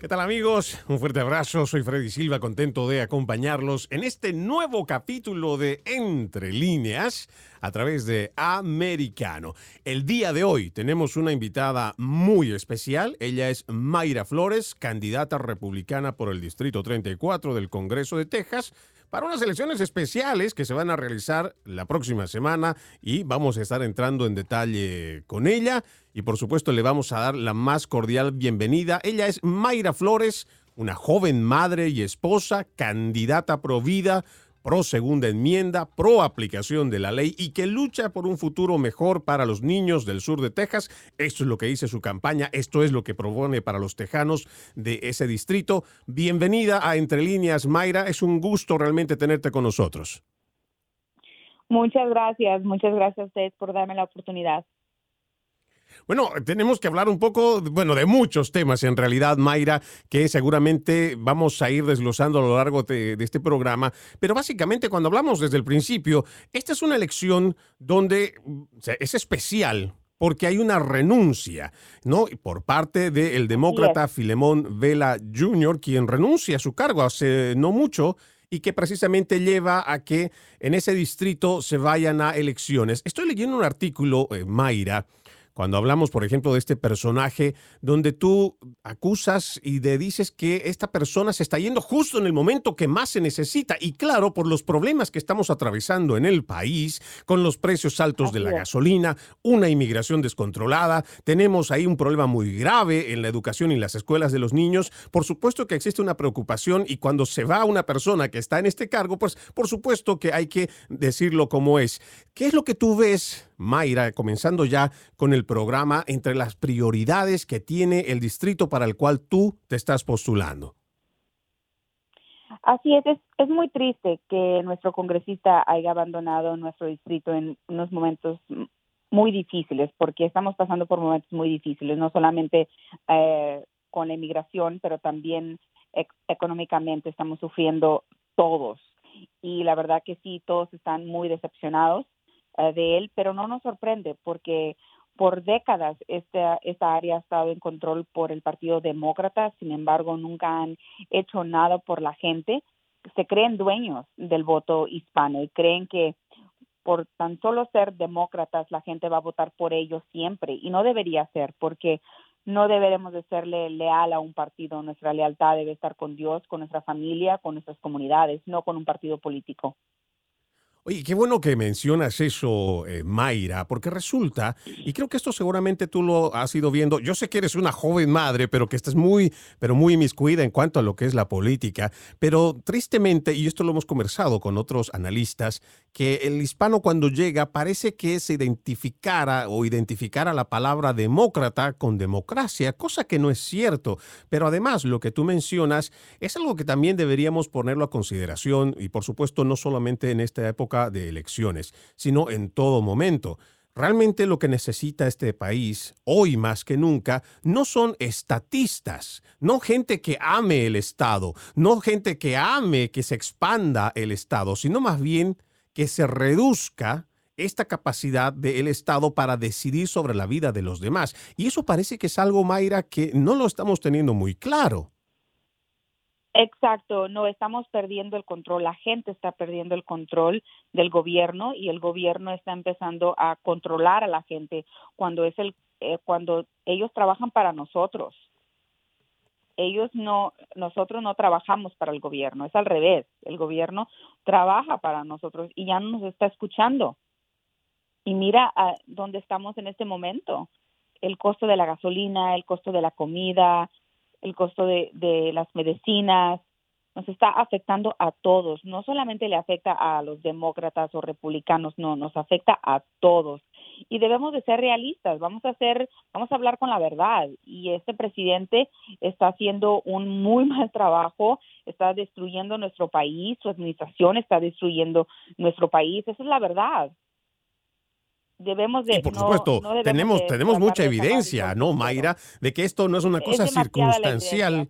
¿Qué tal amigos? Un fuerte abrazo, soy Freddy Silva, contento de acompañarlos en este nuevo capítulo de Entre líneas a través de Americano. El día de hoy tenemos una invitada muy especial. Ella es Mayra Flores, candidata republicana por el Distrito 34 del Congreso de Texas para unas elecciones especiales que se van a realizar la próxima semana y vamos a estar entrando en detalle con ella y por supuesto le vamos a dar la más cordial bienvenida. Ella es Mayra Flores, una joven madre y esposa, candidata pro vida pro segunda enmienda, pro aplicación de la ley y que lucha por un futuro mejor para los niños del sur de Texas. Esto es lo que dice su campaña, esto es lo que propone para los tejanos de ese distrito. Bienvenida a Entre Líneas, Mayra. Es un gusto realmente tenerte con nosotros. Muchas gracias, muchas gracias a ustedes por darme la oportunidad. Bueno, tenemos que hablar un poco, bueno, de muchos temas en realidad, Mayra, que seguramente vamos a ir desglosando a lo largo de, este programa. Pero básicamente, cuando hablamos desde el principio, esta es una elección donde es especial porque hay una renuncia, ¿no? Por parte del demócrata Filemón Vela Jr., quien renuncia a su cargo hace no mucho y que precisamente lleva a que en ese distrito se vayan a elecciones. Estoy leyendo un artículo, eh, Mayra, cuando hablamos, por ejemplo, de este personaje donde tú acusas y le dices que esta persona se está yendo justo en el momento que más se necesita. Y claro, por los problemas que estamos atravesando en el país, con los precios altos de la gasolina, una inmigración descontrolada, tenemos ahí un problema muy grave en la educación y las escuelas de los niños. Por supuesto que existe una preocupación y cuando se va una persona que está en este cargo, pues por supuesto que hay que decirlo como es. ¿Qué es lo que tú ves? Mayra, comenzando ya con el programa, entre las prioridades que tiene el distrito para el cual tú te estás postulando. Así es, es, muy triste que nuestro congresista haya abandonado nuestro distrito en unos momentos muy difíciles, porque estamos pasando por momentos muy difíciles, no solamente eh, con la inmigración, pero también económicamente estamos sufriendo todos. Y la verdad que sí, todos están muy decepcionados de él, pero no nos sorprende porque por décadas esta, esta área ha estado en control por el Partido Demócrata, sin embargo nunca han hecho nada por la gente. Se creen dueños del voto hispano y creen que por tan solo ser demócratas la gente va a votar por ellos siempre y no debería ser porque no deberemos de serle leal a un partido. Nuestra lealtad debe estar con Dios, con nuestra familia, con nuestras comunidades, no con un partido político. Oye, qué bueno que mencionas eso, eh, Mayra, porque resulta, y creo que esto seguramente tú lo has ido viendo, yo sé que eres una joven madre, pero que estás muy, pero muy inmiscuida en cuanto a lo que es la política, pero tristemente, y esto lo hemos conversado con otros analistas, que el hispano cuando llega parece que se identificara o identificara la palabra demócrata con democracia, cosa que no es cierto, pero además lo que tú mencionas es algo que también deberíamos ponerlo a consideración, y por supuesto no solamente en esta época, de elecciones, sino en todo momento. Realmente lo que necesita este país, hoy más que nunca, no son estatistas, no gente que ame el Estado, no gente que ame que se expanda el Estado, sino más bien que se reduzca esta capacidad del Estado para decidir sobre la vida de los demás. Y eso parece que es algo, Mayra, que no lo estamos teniendo muy claro. Exacto, no estamos perdiendo el control, la gente está perdiendo el control del gobierno y el gobierno está empezando a controlar a la gente cuando es el eh, cuando ellos trabajan para nosotros. Ellos no nosotros no trabajamos para el gobierno, es al revés, el gobierno trabaja para nosotros y ya no nos está escuchando. Y mira a dónde estamos en este momento. El costo de la gasolina, el costo de la comida, el costo de, de las medicinas, nos está afectando a todos, no solamente le afecta a los demócratas o republicanos, no, nos afecta a todos. Y debemos de ser realistas, vamos a hacer, vamos a hablar con la verdad. Y este presidente está haciendo un muy mal trabajo, está destruyendo nuestro país, su administración está destruyendo nuestro país, esa es la verdad. Debemos de... por supuesto, tenemos, tenemos mucha evidencia, ¿no, Mayra? De que esto no es una cosa circunstancial.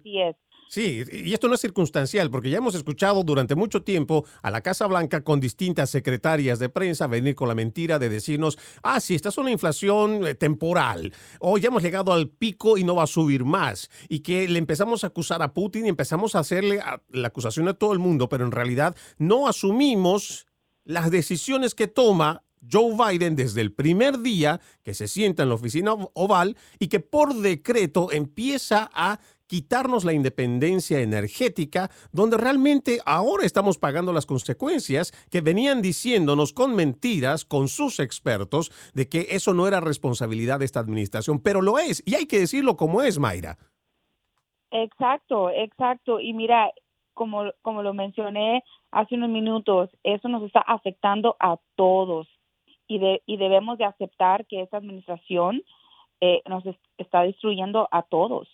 Sí, y esto no es circunstancial, porque ya hemos escuchado durante mucho tiempo a la Casa Blanca con distintas secretarias de prensa venir con la mentira de decirnos, ah, sí, esta es una inflación eh, temporal, o ya hemos llegado al pico y no va a subir más, y que le empezamos a acusar a Putin y empezamos a hacerle la acusación a todo el mundo, pero en realidad no asumimos las decisiones que toma Joe Biden desde el primer día que se sienta en la oficina oval y que por decreto empieza a quitarnos la independencia energética, donde realmente ahora estamos pagando las consecuencias que venían diciéndonos con mentiras, con sus expertos, de que eso no era responsabilidad de esta administración, pero lo es, y hay que decirlo como es, Mayra. Exacto, exacto. Y mira, como, como lo mencioné hace unos minutos, eso nos está afectando a todos y, de, y debemos de aceptar que esta administración eh, nos está destruyendo a todos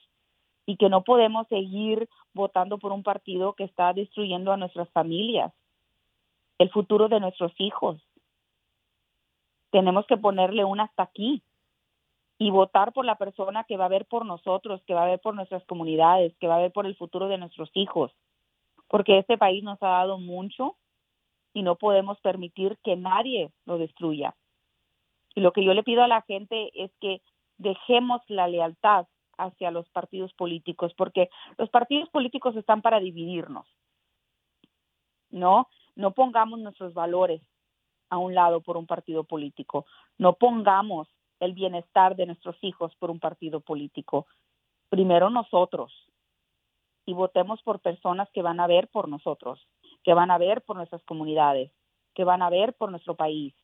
y que no podemos seguir votando por un partido que está destruyendo a nuestras familias, el futuro de nuestros hijos. Tenemos que ponerle un hasta aquí y votar por la persona que va a ver por nosotros, que va a ver por nuestras comunidades, que va a ver por el futuro de nuestros hijos, porque este país nos ha dado mucho y no podemos permitir que nadie lo destruya. Y lo que yo le pido a la gente es que dejemos la lealtad hacia los partidos políticos, porque los partidos políticos están para dividirnos. No, no pongamos nuestros valores a un lado por un partido político. No pongamos el bienestar de nuestros hijos por un partido político. Primero nosotros y votemos por personas que van a ver por nosotros, que van a ver por nuestras comunidades, que van a ver por nuestro país.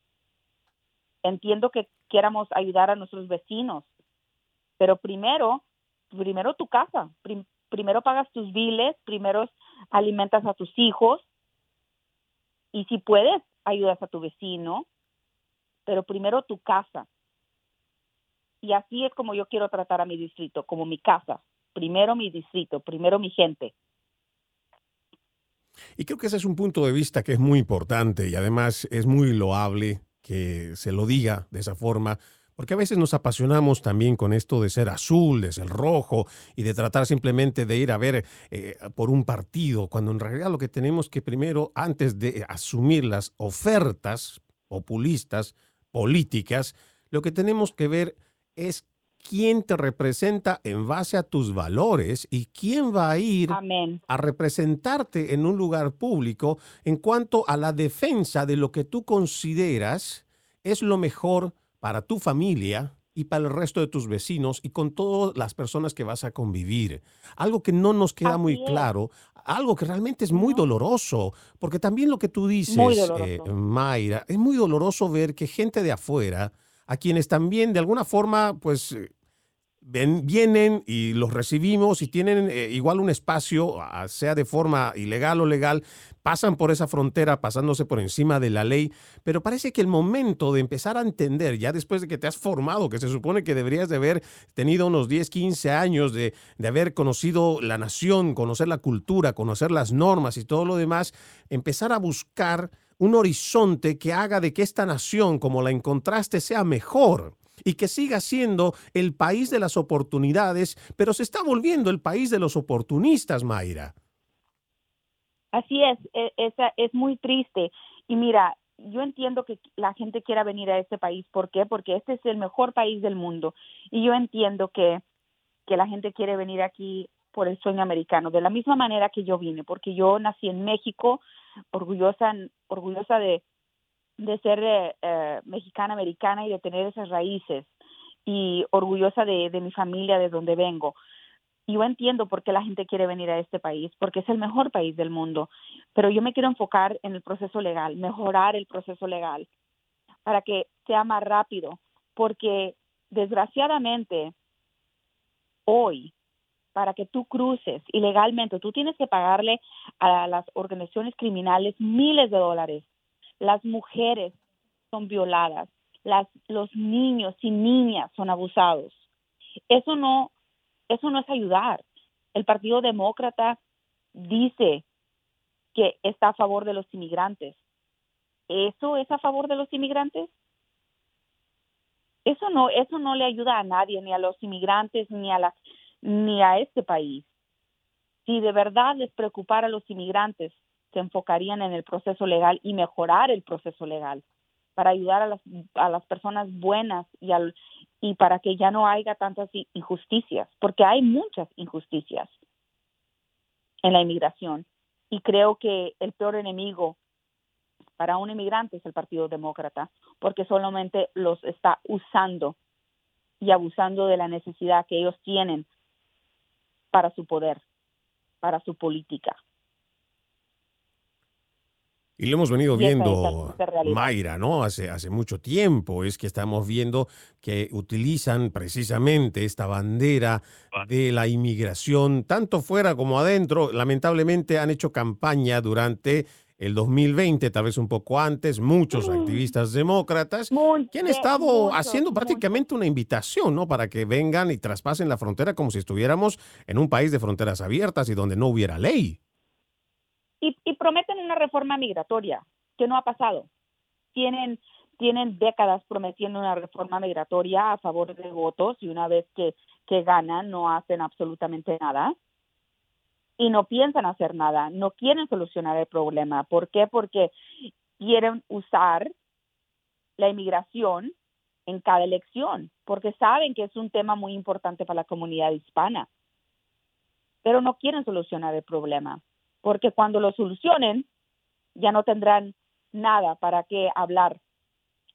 Entiendo que quieramos ayudar a nuestros vecinos, pero primero, primero tu casa, primero pagas tus biles, primero alimentas a tus hijos y si puedes, ayudas a tu vecino, pero primero tu casa. Y así es como yo quiero tratar a mi distrito, como mi casa. Primero mi distrito, primero mi gente. Y creo que ese es un punto de vista que es muy importante y además es muy loable que se lo diga de esa forma, porque a veces nos apasionamos también con esto de ser azul, de ser rojo y de tratar simplemente de ir a ver eh, por un partido, cuando en realidad lo que tenemos que primero, antes de asumir las ofertas populistas, políticas, lo que tenemos que ver es quién te representa en base a tus valores y quién va a ir a representarte en un lugar público en cuanto a la defensa de lo que tú consideras es lo mejor para tu familia y para el resto de tus vecinos y con todas las personas que vas a convivir. Algo que no nos queda muy claro, algo que realmente es muy doloroso, porque también lo que tú dices, eh, Mayra, es muy doloroso ver que gente de afuera, a quienes también de alguna forma, pues eh, vienen y los recibimos y tienen eh, igual un espacio, sea de forma ilegal o legal, pasan por esa frontera pasándose por encima de la ley, pero parece que el momento de empezar a entender, ya después de que te has formado, que se supone que deberías de haber tenido unos 10, 15 años de, de haber conocido la nación, conocer la cultura, conocer las normas y todo lo demás, empezar a buscar un horizonte que haga de que esta nación, como la encontraste, sea mejor y que siga siendo el país de las oportunidades, pero se está volviendo el país de los oportunistas, Mayra. Así es, es, es muy triste. Y mira, yo entiendo que la gente quiera venir a este país. ¿Por qué? Porque este es el mejor país del mundo. Y yo entiendo que, que la gente quiere venir aquí por el sueño americano, de la misma manera que yo vine, porque yo nací en México, orgullosa, orgullosa de, de ser eh, eh, mexicana americana y de tener esas raíces. Y orgullosa de, de mi familia, de donde vengo. Y yo entiendo por qué la gente quiere venir a este país, porque es el mejor país del mundo, pero yo me quiero enfocar en el proceso legal, mejorar el proceso legal para que sea más rápido, porque desgraciadamente hoy, para que tú cruces ilegalmente, tú tienes que pagarle a las organizaciones criminales miles de dólares las mujeres son violadas, las, los niños y niñas son abusados. Eso no, eso no es ayudar. El Partido Demócrata dice que está a favor de los inmigrantes. ¿Eso es a favor de los inmigrantes? Eso no, eso no le ayuda a nadie, ni a los inmigrantes, ni a la, ni a este país. Si de verdad les preocupara a los inmigrantes, se enfocarían en el proceso legal y mejorar el proceso legal para ayudar a las, a las personas buenas y, al, y para que ya no haya tantas injusticias, porque hay muchas injusticias en la inmigración. Y creo que el peor enemigo para un inmigrante es el Partido Demócrata, porque solamente los está usando y abusando de la necesidad que ellos tienen para su poder, para su política. Y lo hemos venido viendo, Mayra, ¿no? Hace, hace mucho tiempo es que estamos viendo que utilizan precisamente esta bandera de la inmigración, tanto fuera como adentro. Lamentablemente han hecho campaña durante el 2020, tal vez un poco antes, muchos mm. activistas demócratas que han estado haciendo prácticamente una invitación, ¿no? Para que vengan y traspasen la frontera como si estuviéramos en un país de fronteras abiertas y donde no hubiera ley y, prometen una reforma migratoria que no ha pasado. Tienen, tienen décadas prometiendo una reforma migratoria a favor de votos y una vez que, que ganan no hacen absolutamente nada y no piensan hacer nada, no quieren solucionar el problema. ¿Por qué? Porque quieren usar la inmigración en cada elección, porque saben que es un tema muy importante para la comunidad hispana, pero no quieren solucionar el problema porque cuando lo solucionen ya no tendrán nada para qué hablar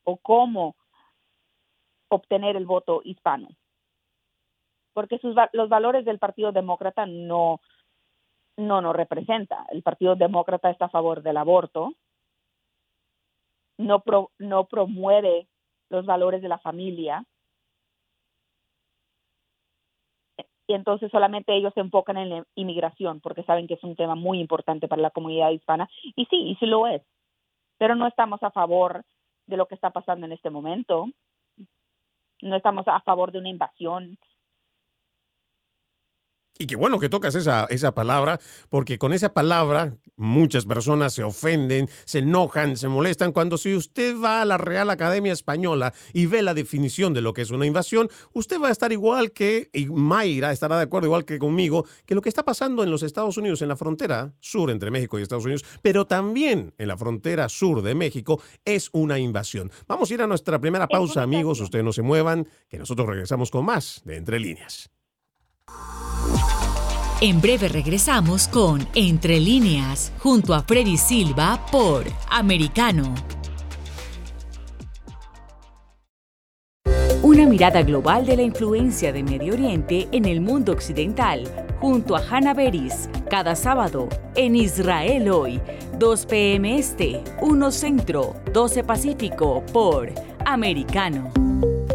o cómo obtener el voto hispano. Porque sus, los valores del Partido Demócrata no, no nos representa. El Partido Demócrata está a favor del aborto, no, no promueve los valores de la familia, y entonces solamente ellos se enfocan en la inmigración porque saben que es un tema muy importante para la comunidad hispana. Y sí, y sí lo es, pero no estamos a favor de lo que está pasando en este momento, no estamos a favor de una invasión y qué bueno que tocas esa, esa palabra, porque con esa palabra muchas personas se ofenden, se enojan, se molestan. Cuando si usted va a la Real Academia Española y ve la definición de lo que es una invasión, usted va a estar igual que, y Mayra estará de acuerdo igual que conmigo, que lo que está pasando en los Estados Unidos, en la frontera sur entre México y Estados Unidos, pero también en la frontera sur de México, es una invasión. Vamos a ir a nuestra primera pausa, amigos. Ustedes no se muevan, que nosotros regresamos con más de Entre Líneas. En breve regresamos con Entre líneas, junto a Freddy Silva por Americano. Una mirada global de la influencia de Medio Oriente en el mundo occidental, junto a Hannah Beris, cada sábado en Israel hoy, 2 p.m. Este, 1 Centro, 12 Pacífico, por Americano.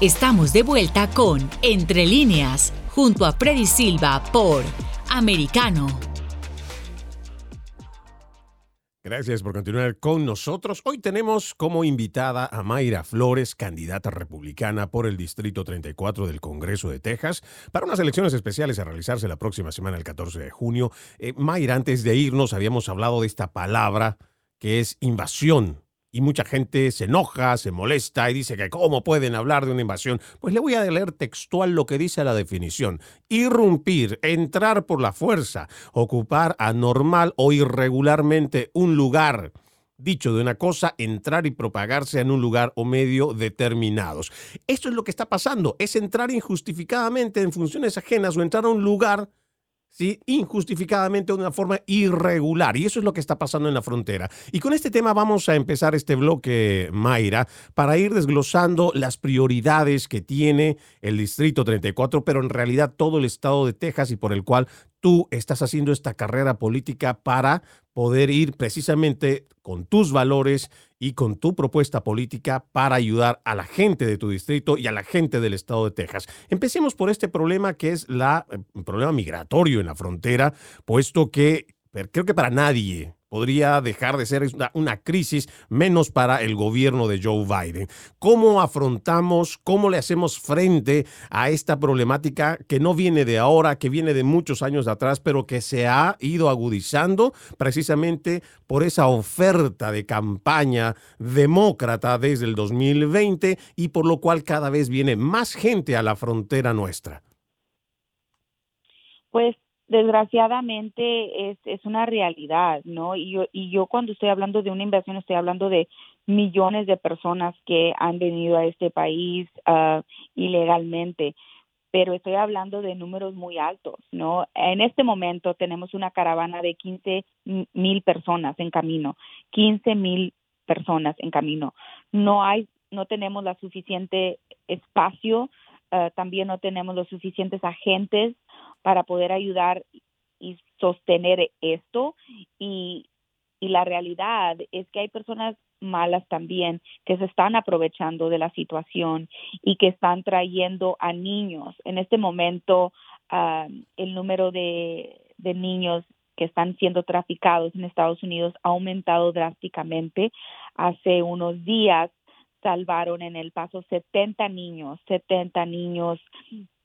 Estamos de vuelta con Entre líneas, junto a Freddy Silva por Americano. Gracias por continuar con nosotros. Hoy tenemos como invitada a Mayra Flores, candidata republicana por el Distrito 34 del Congreso de Texas, para unas elecciones especiales a realizarse la próxima semana, el 14 de junio. Eh, Mayra, antes de irnos, habíamos hablado de esta palabra que es invasión y mucha gente se enoja, se molesta y dice que cómo pueden hablar de una invasión. Pues le voy a leer textual lo que dice la definición. Irrumpir, entrar por la fuerza, ocupar anormal o irregularmente un lugar. Dicho de una cosa, entrar y propagarse en un lugar o medio determinados. Esto es lo que está pasando, es entrar injustificadamente en funciones ajenas o entrar a un lugar ¿sí? injustificadamente de una forma irregular. Y eso es lo que está pasando en la frontera. Y con este tema vamos a empezar este bloque, Mayra, para ir desglosando las prioridades que tiene el Distrito 34, pero en realidad todo el estado de Texas y por el cual tú estás haciendo esta carrera política para poder ir precisamente con tus valores y con tu propuesta política para ayudar a la gente de tu distrito y a la gente del estado de Texas. Empecemos por este problema que es la, el eh, problema migratorio en la frontera, puesto que creo que para nadie podría dejar de ser una, crisis, menos para el gobierno de Joe Biden. ¿Cómo afrontamos, cómo le hacemos frente a esta problemática que no viene de ahora, que viene de muchos años atrás, pero que se ha ido agudizando precisamente por esa oferta de campaña demócrata desde el 2020 y por lo cual cada vez viene más gente a la frontera nuestra? Pues desgraciadamente es, es una realidad, ¿no? Y yo, y yo cuando estoy hablando de una inversión estoy hablando de millones de personas que han venido a este país uh, ilegalmente, pero estoy hablando de números muy altos, ¿no? En este momento tenemos una caravana de 15 mil personas en camino, 15 mil personas en camino. No hay, no tenemos la suficiente espacio, uh, también no tenemos los suficientes agentes para poder ayudar y sostener esto y, y la realidad es que hay personas malas también que se están aprovechando de la situación y que están trayendo a niños. En este momento, el número de, de niños que están siendo traficados en Estados Unidos ha aumentado drásticamente. Hace unos días salvaron en El Paso 70 niños, 70 niños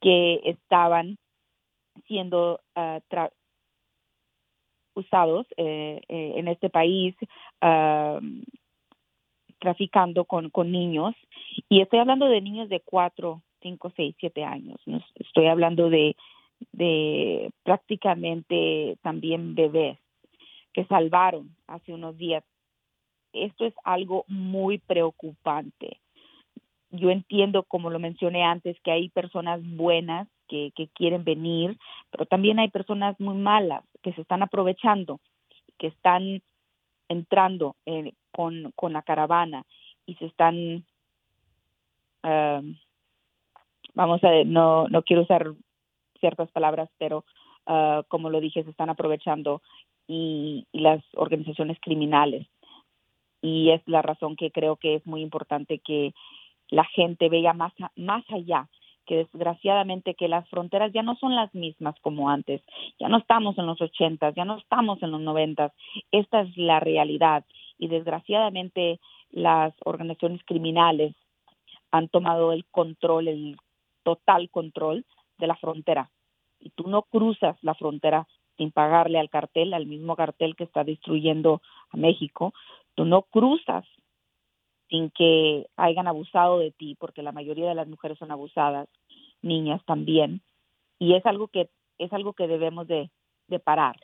que estaban siendo uh, usados eh, eh, en este país uh, traficando con, con niños. Y estoy hablando de niños de 4, 5, 6, 7 años. Estoy hablando de, de prácticamente también bebés que salvaron hace unos días. Esto es algo muy preocupante. Yo entiendo, como lo mencioné antes, que hay personas buenas que, quieren venir, pero también hay personas muy malas que se están aprovechando, que están entrando con, con la caravana y se están, um, vamos a no, no quiero usar ciertas palabras, pero uh, como lo dije, se están aprovechando y, y, las organizaciones criminales. Y es la razón que creo que es muy importante que la gente vea más, más allá que desgraciadamente que las fronteras ya no son las mismas como antes, ya no estamos en los ochentas, ya no estamos en los noventas, esta es la realidad y desgraciadamente las organizaciones criminales han tomado el control, el total control de la frontera. Y tú no cruzas la frontera sin pagarle al cartel, al mismo cartel que está destruyendo a México. Tú no cruzas sin que hayan abusado de ti, porque la mayoría de las mujeres son abusadas, niñas también. Y es algo que es algo que debemos de, de parar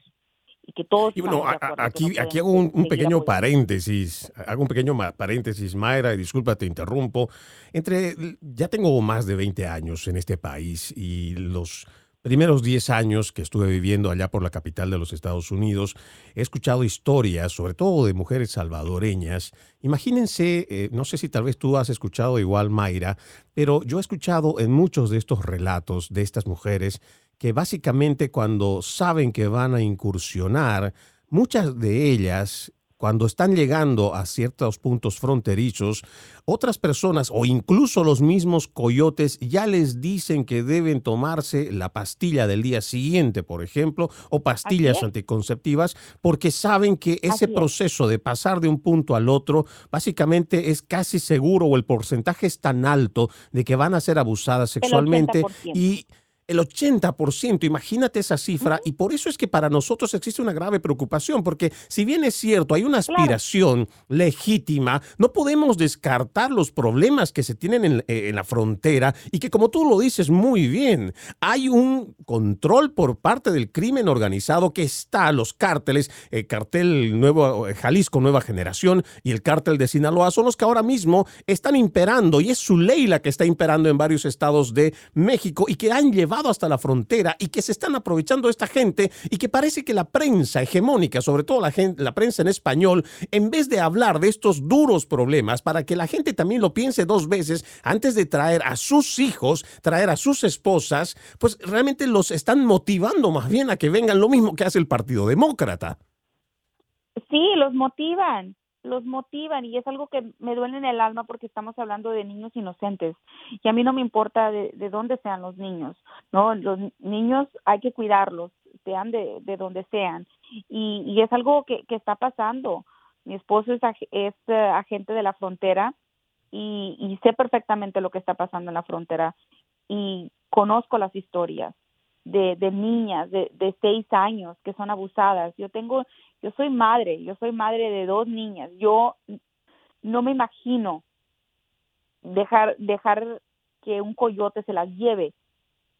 y que todos y bueno, aquí, aquí hago un, pequeño paréntesis, hago un pequeño paréntesis, Mayra, y disculpa, te interrumpo. Entre, ya tengo más de 20 años en este país y los primeros 10 años que estuve viviendo allá por la capital de los Estados Unidos, he escuchado historias, sobre todo de mujeres salvadoreñas. Imagínense, eh, no sé si tal vez tú has escuchado igual, Mayra, pero yo he escuchado en muchos de estos relatos de estas mujeres que básicamente cuando saben que van a incursionar, muchas de ellas cuando están llegando a ciertos puntos fronterizos, otras personas o incluso los mismos coyotes ya les dicen que deben tomarse la pastilla del día siguiente, por ejemplo, o pastillas anticonceptivas, porque saben que ese proceso de pasar de un punto al otro básicamente es casi seguro o el porcentaje es tan alto de que van a ser abusadas sexualmente y el 80%, imagínate esa cifra, y por eso es que para nosotros existe una grave preocupación, porque si bien es cierto, hay una aspiración legítima, no podemos descartar los problemas que se tienen eh, en, la frontera y que como tú lo dices muy bien, hay un control por parte del crimen organizado que está, los cárteles, el cartel Nuevo eh, Jalisco Nueva Generación y el cártel de Sinaloa son los que ahora mismo están imperando, y es su ley la que está imperando en varios estados de México y que han llevado hasta la frontera y que se están aprovechando esta gente y que parece que la prensa hegemónica, sobre todo la, prensa en español, en vez de hablar de estos duros problemas para que la gente también lo piense dos veces antes de traer a sus hijos, traer a sus esposas, pues realmente los están motivando más bien a que vengan lo mismo que hace el Partido Demócrata. Sí, los motivan los motivan y es algo que me duele en el alma porque estamos hablando de niños inocentes y a mí no me importa de, dónde sean los niños, ¿no? Los niños hay que cuidarlos, sean de, de donde sean y, y es algo que, que está pasando. Mi esposo es, es eh, agente de la frontera y, y sé perfectamente lo que está pasando en la frontera y conozco las historias de, de niñas de, de seis años que son abusadas. Yo tengo yo soy madre, yo soy madre de dos niñas. Yo no me imagino dejar dejar que un coyote se las lleve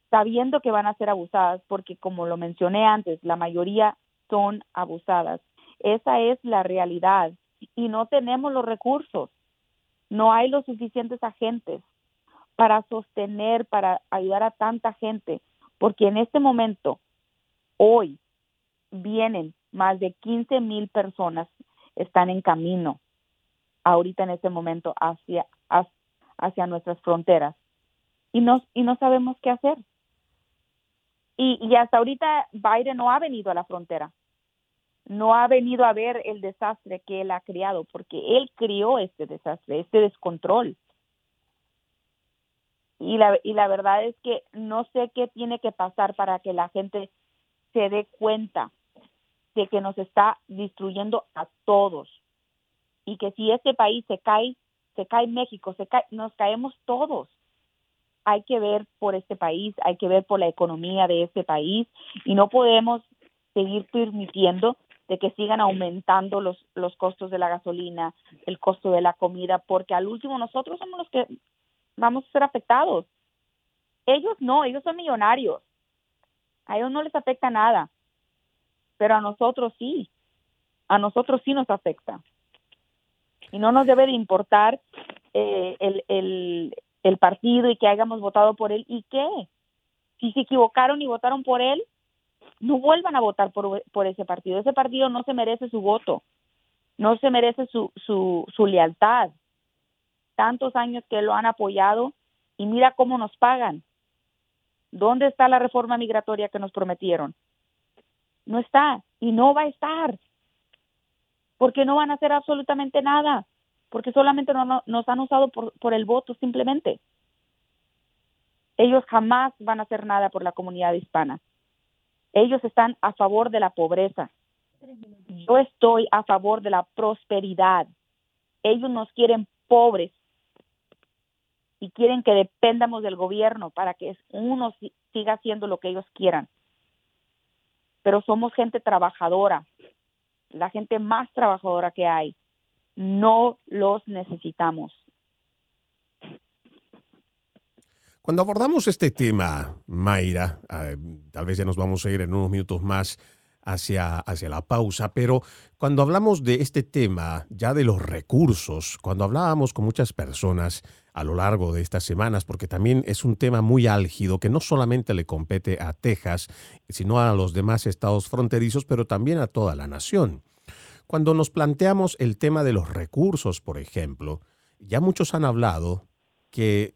sabiendo que van a ser abusadas porque como lo mencioné antes, la mayoría son abusadas. Esa es la realidad y no tenemos los recursos. No hay los suficientes agentes para sostener, para ayudar a tanta gente, porque en este momento, hoy, vienen más de 15 mil personas están en camino ahorita en este momento hacia, hacia nuestras fronteras y no, y no sabemos qué hacer. Y, y hasta ahorita Biden no ha venido a la frontera, no ha venido a ver el desastre que él ha creado, porque él crió este desastre, este descontrol. Y la, y la verdad es que no sé qué tiene que pasar para que la gente se dé cuenta de que nos está destruyendo a todos y que si este país se cae, se cae México, se cae, nos caemos todos. Hay que ver por este país, hay que ver por la economía de este país y no podemos seguir permitiendo de que sigan aumentando los, los costos de la gasolina, el costo de la comida, porque al último nosotros somos los que vamos a ser afectados. Ellos no, ellos son millonarios. A ellos no les afecta nada pero a nosotros sí, a nosotros sí nos afecta. Y no nos debe de importar eh, el, el, partido y que hayamos votado por él. ¿Y qué? Si se equivocaron y votaron por él, no vuelvan a votar por, por ese partido. Ese partido no se merece su voto, no se merece su, su, su lealtad. Tantos años que lo han apoyado y mira cómo nos pagan. ¿Dónde está la reforma migratoria que nos prometieron? no está y no va a estar, porque no van a hacer absolutamente nada, porque solamente no, nos han usado por, por el voto simplemente. Ellos jamás van a hacer nada por la comunidad hispana. Ellos están a favor de la pobreza. Yo estoy a favor de la prosperidad. Ellos nos quieren pobres y quieren que dependamos del gobierno para que uno siga haciendo lo que ellos quieran. Pero somos gente trabajadora, la gente más trabajadora que hay. No los necesitamos. Cuando abordamos este tema, Mayra, eh, tal vez ya nos vamos a ir en unos minutos más hacia, hacia la pausa, pero cuando hablamos de este tema, ya de los recursos, cuando hablábamos con muchas personas a lo largo de estas semanas, porque también es un tema muy álgido que no solamente le compete a Texas, sino a los demás estados fronterizos, pero también a toda la nación. Cuando nos planteamos el tema de los recursos, por ejemplo, ya muchos han hablado que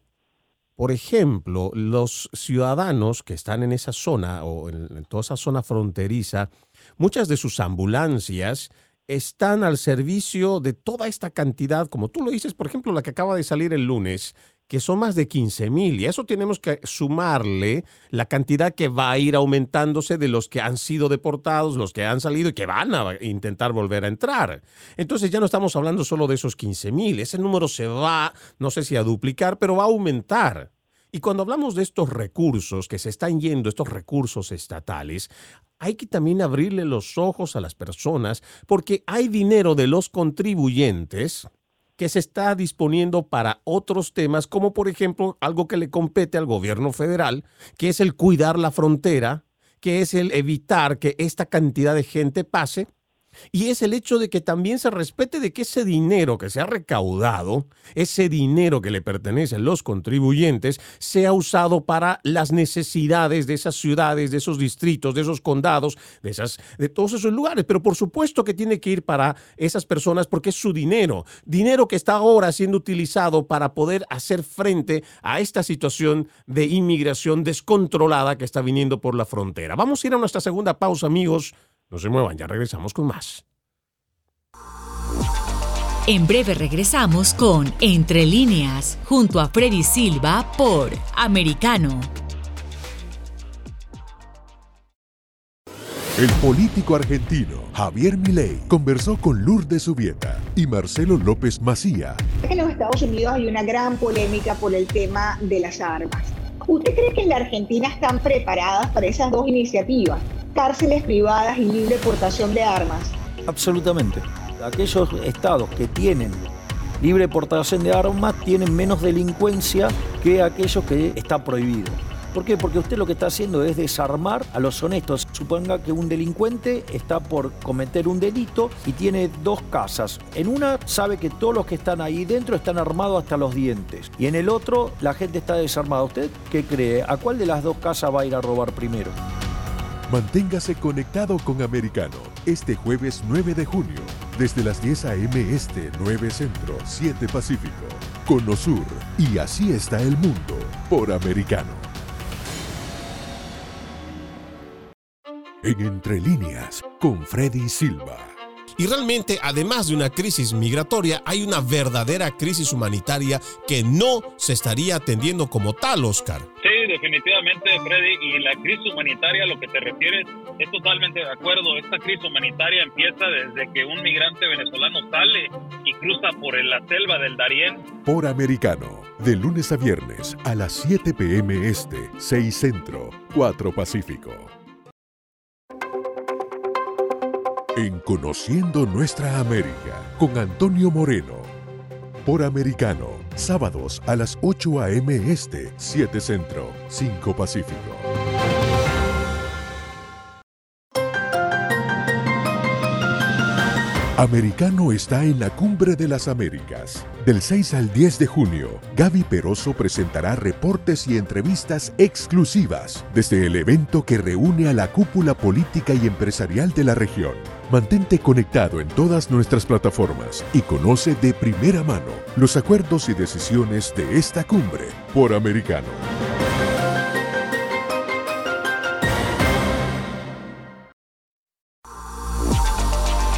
por ejemplo, los ciudadanos que están en esa zona o en, toda esa zona fronteriza, muchas de sus ambulancias están al servicio de toda esta cantidad, como tú lo dices, por ejemplo, la que acaba de salir el lunes, que son más de 15 mil. Y a eso tenemos que sumarle la cantidad que va a ir aumentándose de los que han sido deportados, los que han salido y que van a intentar volver a entrar. Entonces ya no estamos hablando solo de esos 15 mil. Ese número se va, no sé si a duplicar, pero va a aumentar. Y cuando hablamos de estos recursos que se están yendo, estos recursos estatales, hay que también abrirle los ojos a las personas porque hay dinero de los contribuyentes que se está disponiendo para otros temas, como por ejemplo algo que le compete al gobierno federal, que es el cuidar la frontera, que es el evitar que esta cantidad de gente pase y es el hecho de que también se respete de que ese dinero que se ha recaudado, ese dinero que le pertenece a los contribuyentes, sea usado para las necesidades de esas ciudades, de esos distritos, de esos condados, de, esas, de todos esos lugares. Pero por supuesto que tiene que ir para esas personas porque es su dinero, dinero que está ahora siendo utilizado para poder hacer frente a esta situación de inmigración descontrolada que está viniendo por la frontera. Vamos a ir a nuestra segunda pausa, amigos. No se muevan, ya regresamos con más. En breve regresamos con Entre líneas, junto a Freddy Silva por Americano. El político argentino Javier Milei conversó con Lourdes Subieta y Marcelo López Macía. En los Estados Unidos hay una gran polémica por el tema de las armas. ¿Usted cree que en la Argentina están preparadas para esas dos iniciativas? cárceles privadas y libre portación de armas? Absolutamente. Aquellos estados que tienen libre portación de armas tienen menos delincuencia que aquellos que está prohibido. ¿Por qué? Porque usted lo que está haciendo es desarmar a los honestos. Suponga que un delincuente está por cometer un delito y tiene dos casas. En una sabe que todos los que están ahí dentro están armados hasta los dientes. Y en el otro la gente está desarmada. ¿Usted qué cree? ¿A cuál de las dos casas va a ir a robar primero? Manténgase conectado con Americano este jueves 9 de junio, desde las 10 a.m. Este, 9 Centro, 7 Pacífico, con Osur y Así está el mundo por Americano. En Entre líneas, con Freddy Silva. Y realmente, además de una crisis migratoria, hay una verdadera crisis humanitaria que no se estaría atendiendo como tal, Oscar. Sí, definitivamente, Freddy. Y la crisis humanitaria, a lo que te refieres, es totalmente de acuerdo. Esta crisis humanitaria empieza desde que un migrante venezolano sale y cruza por la selva del Darién. Por Americano, de lunes a viernes a las 7 p.m. Este, 6 Centro, 4 Pacífico. En Conociendo Nuestra América con Antonio Moreno. Por Americano, sábados a las 8 a.m. Este, 7 Centro, 5 Pacífico. Americano está en la Cumbre de las Américas. Del 6 al 10 de junio, Gaby Peroso presentará reportes y entrevistas exclusivas desde el evento que reúne a la cúpula política y empresarial de la región. Mantente conectado en todas nuestras plataformas y conoce de primera mano los acuerdos y decisiones de esta cumbre por Americano.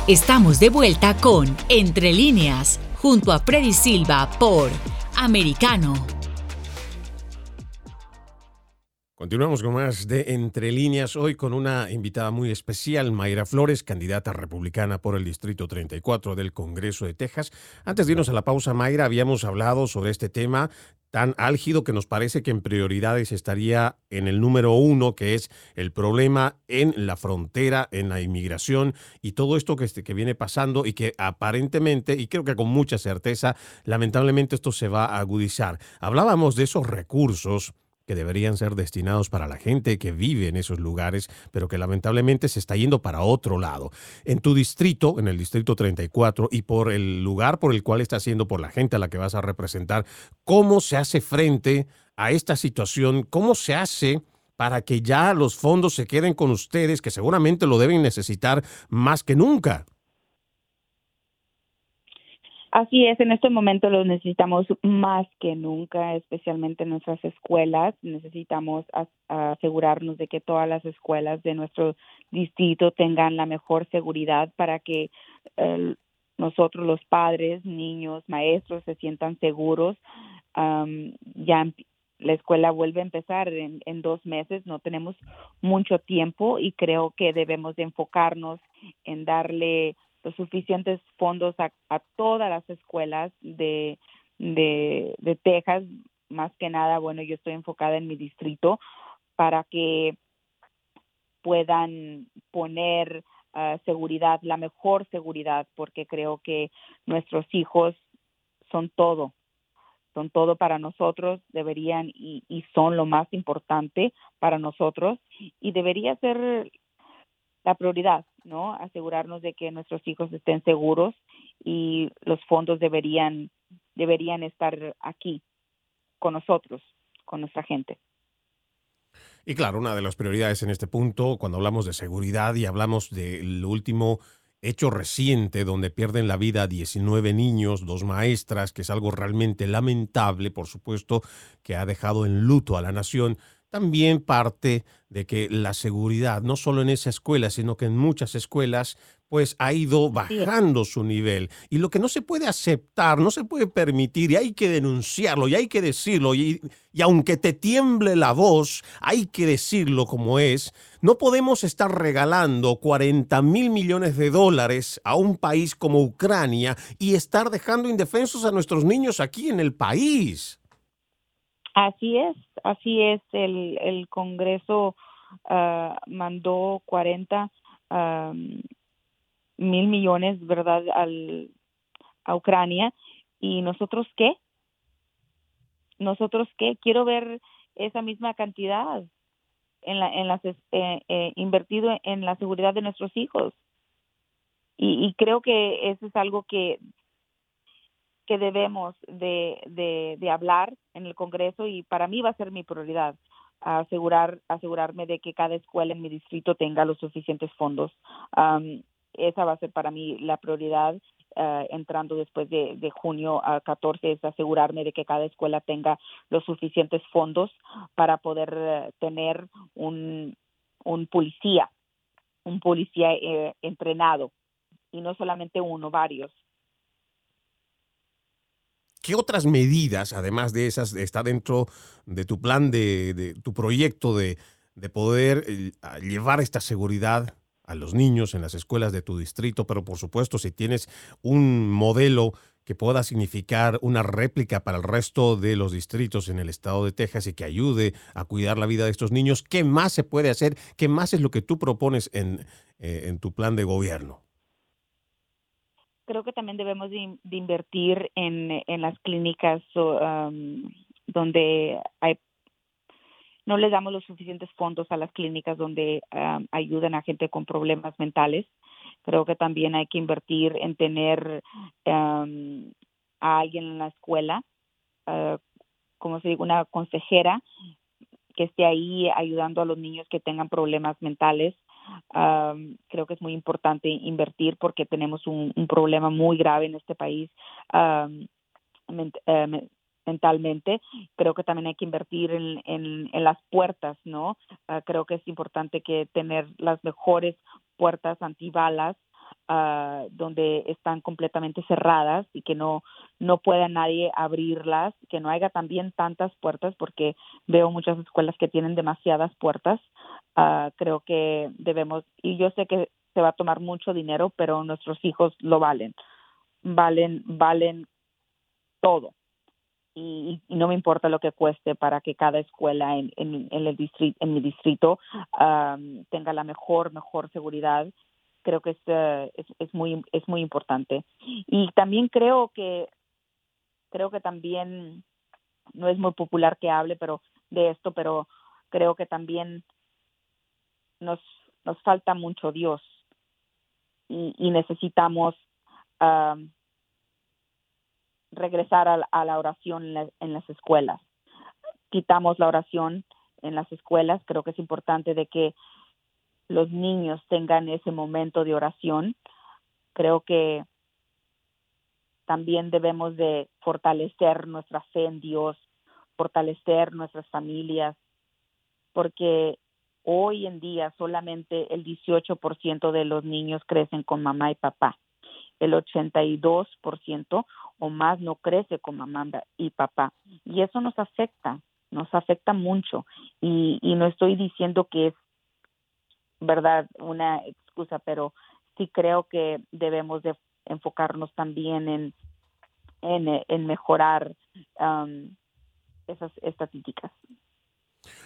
Estamos de vuelta con Entre líneas, junto a Freddy Silva por Americano. Continuamos con más de Entre líneas, hoy con una invitada muy especial, Mayra Flores, candidata republicana por el Distrito 34 del Congreso de Texas. Antes de irnos a la pausa, Mayra, habíamos hablado sobre este tema tan álgido que nos parece que en prioridades estaría en el número uno, que es el problema en la frontera, en la inmigración y todo esto que, este, que viene pasando y que aparentemente, y creo que con mucha certeza, lamentablemente esto se va a agudizar. Hablábamos de esos recursos que deberían ser destinados para la gente que vive en esos lugares, pero que lamentablemente se está yendo para otro lado. En tu distrito, en el distrito 34, y por el lugar por el cual estás siendo, por la gente a la que vas a representar, ¿cómo se hace frente a esta situación? ¿Cómo se hace? para que ya los fondos se queden con ustedes, que seguramente lo deben necesitar más que nunca. Así es, en este momento lo necesitamos más que nunca, especialmente en nuestras escuelas. Necesitamos asegurarnos de que todas las escuelas de nuestro distrito tengan la mejor seguridad para que nosotros, los padres, niños, maestros, se sientan seguros. ya la escuela vuelve a empezar en, en, dos meses, no tenemos mucho tiempo y creo que debemos de enfocarnos en darle los suficientes fondos a, todas las escuelas de, de, Texas, más que nada, bueno, yo estoy enfocada en mi distrito para que puedan poner ah, seguridad, la mejor seguridad, porque creo que nuestros hijos son todo, son todo para nosotros, deberían y, y son lo más importante para nosotros y debería ser la prioridad, ¿no? Asegurarnos de que nuestros hijos estén seguros y los fondos deberían deberían estar aquí con nosotros, con nuestra gente. Y claro, una de las prioridades en este punto, cuando hablamos de seguridad y hablamos del último hecho reciente donde pierden la vida 19 niños, dos maestras, que es algo realmente lamentable, por supuesto, que ha dejado en luto a la nación, también parte de que la seguridad, no solo en esa escuela, sino que en muchas escuelas, pues ha ido bajando su nivel. Y lo que no se puede aceptar, no se puede permitir, y hay que denunciarlo, y hay que decirlo, y, y aunque te tiemble la voz, hay que decirlo como es, no podemos estar regalando 40 mil millones de dólares a un país como Ucrania y estar dejando indefensos a nuestros niños aquí en el país. Así es, así es. El, el Congreso ah, mandó 40 mil millones, ¿verdad?, al, a Ucrania. ¿Y nosotros qué? ¿Nosotros qué? Quiero ver esa misma cantidad en la, en las, eh, eh, invertido en la seguridad de nuestros hijos. Y, y creo que eso es algo que que debemos de, de, hablar en el Congreso y para mí va a ser mi prioridad asegurar asegurarme de que cada escuela en mi distrito tenga los suficientes fondos. esa va a ser para mí la prioridad eh, entrando después de, junio a 14 es asegurarme de que cada escuela tenga los suficientes fondos para poder eh, tener un, un policía, un policía eh, entrenado y no solamente uno, varios ¿Qué otras medidas, además de esas, está dentro de tu plan, de, tu proyecto de, poder eh, llevar esta seguridad a los niños en las escuelas de tu distrito? Pero por supuesto, si tienes un modelo que pueda significar una réplica para el resto de los distritos en el estado de Texas y que ayude a cuidar la vida de estos niños, ¿qué más se puede hacer? ¿Qué más es lo que tú propones en, eh, en tu plan de gobierno? Creo que también debemos de, invertir en, en, las clínicas donde hay no les damos los suficientes fondos a las clínicas donde ayudan a gente con problemas mentales. Creo que también hay que invertir en tener a alguien en la escuela, uh, como se dice, una consejera que esté ahí ayudando a los niños que tengan problemas mentales creo que es muy importante invertir porque tenemos un, problema muy grave en este país eh, mentalmente. Creo que también hay que invertir en, en, las puertas, ¿no? Ah, creo que es importante que tener las mejores puertas antibalas ah, donde están completamente cerradas y que no no pueda nadie abrirlas, que no haya también tantas puertas porque veo muchas escuelas que tienen demasiadas puertas. Ah, creo que debemos y yo sé que se va a tomar mucho dinero, pero nuestros hijos lo valen. Valen valen todo y, no me importa lo que cueste para que cada escuela en, en, el distrito, en mi distrito tenga la mejor, mejor seguridad. Creo que eh, es, es, muy, es muy importante. Y también creo que, creo que también, no es muy popular que hable pero de esto, pero creo que también nos, nos falta mucho Dios y, y necesitamos regresar a, la oración en, las escuelas. Quitamos la oración en las escuelas. Creo que es importante de que los niños tengan ese momento de oración. Creo que también debemos de fortalecer nuestra fe en Dios, fortalecer nuestras familias, porque hoy en día solamente el 18% de los niños crecen con mamá y papá. El 82% o más no crece con mamá y papá. Y eso nos afecta, nos afecta mucho. Y, y no estoy diciendo que es verdad una excusa, pero sí creo que debemos de enfocarnos también en, en, en mejorar um, esas estadísticas.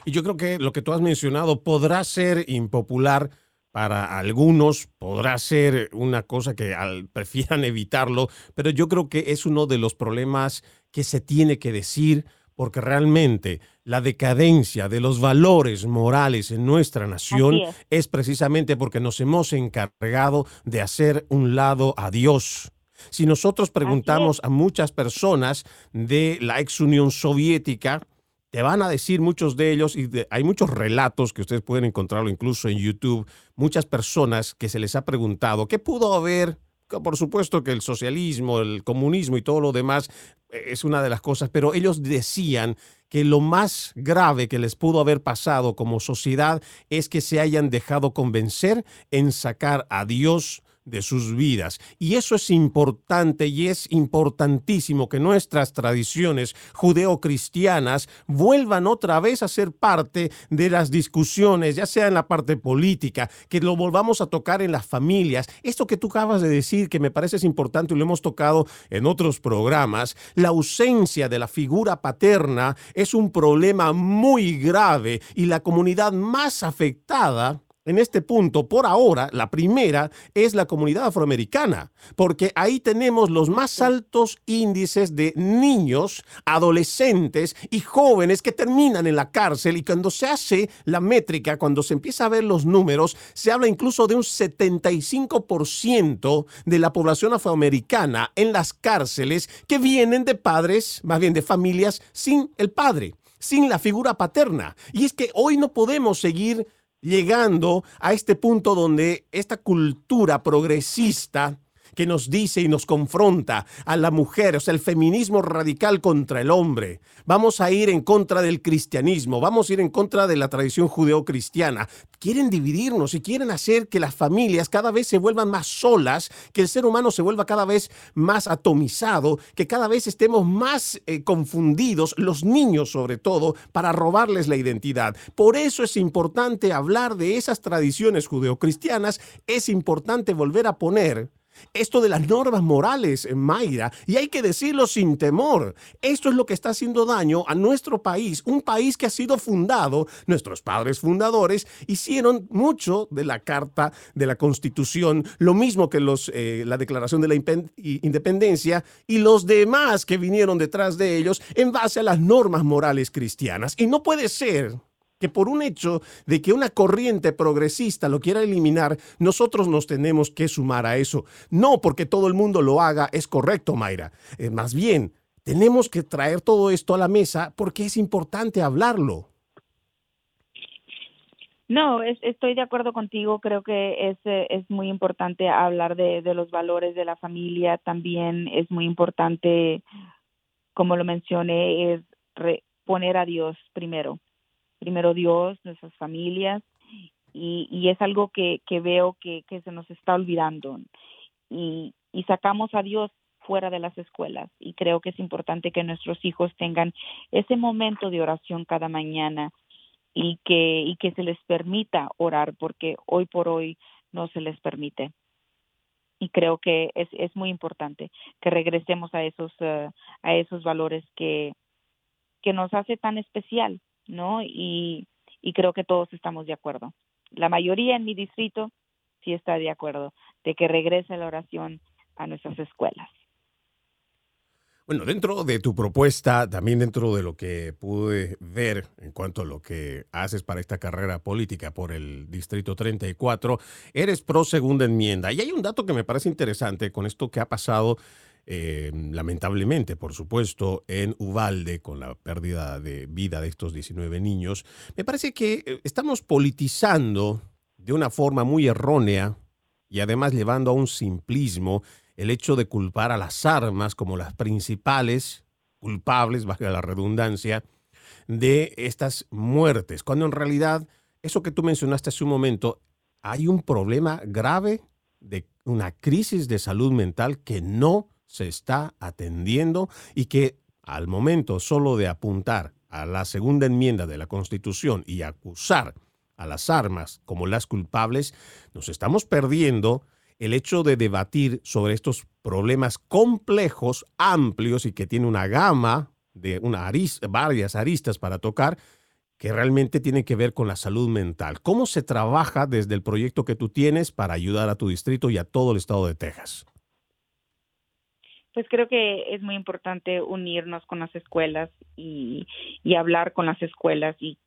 Y yo creo que lo que tú has mencionado podrá ser impopular para algunos podrá ser una cosa que prefieran evitarlo, pero yo creo que es uno de los problemas que se tiene que decir porque realmente la decadencia de los valores morales en nuestra nación es. precisamente porque nos hemos encargado de hacer un lado a Dios. Si nosotros preguntamos a muchas personas de la ex Unión Soviética, te van a decir muchos de ellos, y hay muchos relatos que ustedes pueden encontrarlo incluso en YouTube, muchas personas que se les ha preguntado qué pudo haber. Por supuesto que el socialismo, el comunismo y todo lo demás eh, es una de las cosas, pero ellos decían que lo más grave que les pudo haber pasado como sociedad es que se hayan dejado convencer en sacar a Dios de sus vidas. Y eso es importante y es importantísimo que nuestras tradiciones judeocristianas vuelvan otra vez a ser parte de las discusiones, ya sea en la parte política, que lo volvamos a tocar en las familias. Esto que tú acabas de decir, que me parece es importante y lo hemos tocado en otros programas, la ausencia de la figura paterna es un problema muy grave y la comunidad más afectada en este punto, por ahora, la primera es la comunidad afroamericana, porque ahí tenemos los más altos índices de niños, adolescentes y jóvenes que terminan en la cárcel y cuando se hace la métrica, cuando se empieza a ver los números, se habla incluso de un 75% de la población afroamericana en las cárceles que vienen de padres, más bien de familias sin el padre, sin la figura paterna. Y es que hoy no podemos seguir llegando a este punto donde esta cultura progresista que nos dice y nos confronta a la mujer, o sea, el feminismo radical contra el hombre. Vamos a ir en contra del cristianismo, vamos a ir en contra de la tradición judeocristiana. Quieren dividirnos y quieren hacer que las familias cada vez se vuelvan más solas, que el ser humano se vuelva cada vez más atomizado, que cada vez estemos más eh, confundidos, los niños sobre todo, para robarles la identidad. Por eso es importante hablar de esas tradiciones judeocristianas, es importante volver a poner esto de las normas morales, Mayra, y hay que decirlo sin temor. Esto es lo que está haciendo daño a nuestro país, un país que ha sido fundado, nuestros padres fundadores hicieron mucho de la Carta de la Constitución, lo mismo que los, eh, la Declaración de la Independencia y los demás que vinieron detrás de ellos en base a las normas morales cristianas. Y no puede ser que por un hecho de que una corriente progresista lo quiera eliminar, nosotros nos tenemos que sumar a eso. No porque todo el mundo lo haga es correcto, Mayra. Eh, más bien, tenemos que traer todo esto a la mesa porque es importante hablarlo. No, estoy de acuerdo contigo. Creo que es, eh, es muy importante hablar de, los valores de la familia. También es muy importante, como lo mencioné, es poner a Dios primero primero Dios, nuestras familias y, es algo que, veo que, se nos está olvidando. Y, sacamos a Dios fuera de las escuelas y creo que es importante que nuestros hijos tengan ese momento de oración cada mañana y que, y que se les permita orar porque hoy por hoy no se les permite. Y creo que es, es muy importante que regresemos a esos eh, a esos valores que que nos hace tan especial no y, y creo que todos estamos de acuerdo. La mayoría en mi distrito sí está de acuerdo de que regrese la oración a nuestras escuelas. Bueno, dentro de tu propuesta, también dentro de lo que pude ver en cuanto a lo que haces para esta carrera política por el Distrito 34, eres pro segunda enmienda. Y hay un dato que me parece interesante con esto que ha pasado, eh, lamentablemente, por supuesto, en Ubalde con la pérdida de vida de estos 19 niños. Me parece que eh, estamos politizando de una forma muy errónea y además llevando a un simplismo el hecho de culpar a las armas como las principales culpables, bajo la redundancia, de estas muertes, cuando en realidad eso que tú mencionaste hace un momento, hay un problema grave de una crisis de salud mental que no se está atendiendo y que al momento solo de apuntar a la segunda enmienda de la Constitución y acusar a las armas como las culpables, nos estamos perdiendo el hecho de debatir sobre estos problemas complejos, amplios y que tiene una gama de varias aristas para tocar, que realmente tiene que ver con la salud mental. ¿Cómo se trabaja desde el proyecto que tú tienes para ayudar a tu distrito y a todo el estado de Texas? Pues creo que es muy importante unirnos con las escuelas y, y hablar con las escuelas y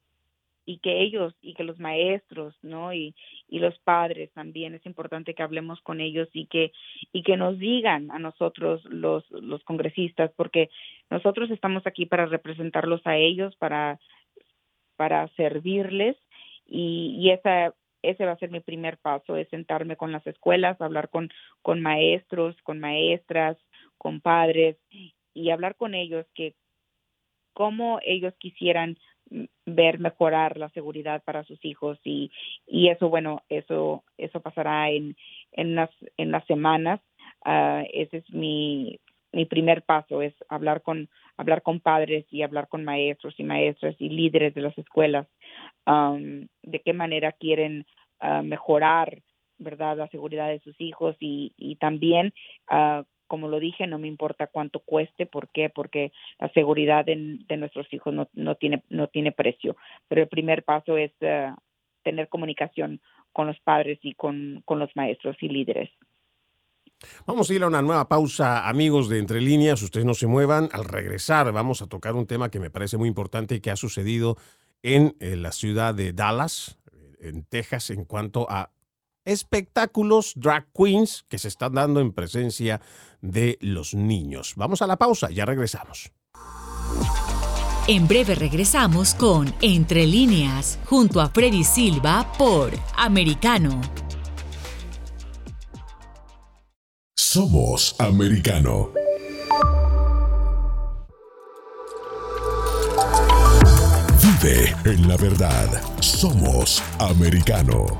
y que ellos y que los maestros no y, los padres también. Es importante que hablemos con ellos y que y que nos digan a nosotros los los congresistas porque nosotros estamos aquí para representarlos a ellos para para servirles y, y esa ese va a ser mi primer paso es sentarme con las escuelas hablar con con maestros con maestras con padres y hablar con ellos que cómo ellos quisieran ver mejorar la seguridad para sus hijos y, y eso bueno eso eso pasará en en las en las semanas. Uh, ese es mi mi primer paso es hablar con hablar con padres y hablar con maestros y maestras y líderes de las escuelas um, de qué manera quieren uh, mejorar verdad la seguridad de sus hijos y, y también uh, como lo dije, no me importa cuánto cueste, ¿por qué? Porque la seguridad de, nuestros hijos no, no, tiene, no tiene precio. Pero el primer paso es eh, tener comunicación con los padres y con, con los maestros y líderes. Vamos a ir a una nueva pausa, amigos de Entre Líneas. Ustedes no se muevan. Al regresar, vamos a tocar un tema que me parece muy importante y que ha sucedido en la ciudad de Dallas, en Texas, en cuanto a espectáculos drag queens que se están dando en presencia de los niños. Vamos a la pausa, ya regresamos. En breve regresamos con Entre líneas, junto a Freddy Silva por Americano. Somos Americano. Vive en la verdad. Somos Americano.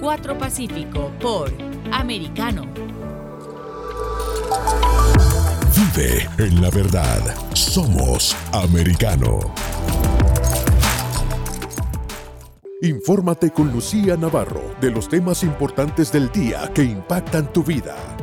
4 Pacífico por Americano. Vive en la verdad. Somos Americano. Infórmate con Lucía Navarro de los temas importantes del día que impactan tu vida.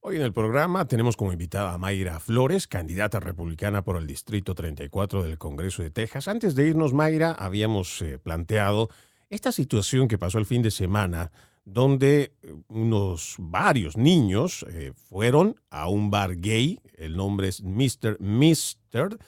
Hoy en el programa tenemos como invitada a Mayra Flores, candidata republicana por el Distrito 34 del Congreso de Texas. Antes de irnos, Mayra, habíamos eh, planteado esta situación que pasó el fin de semana, donde eh, unos varios niños eh, fueron a un bar gay, el nombre es Mr. Mister,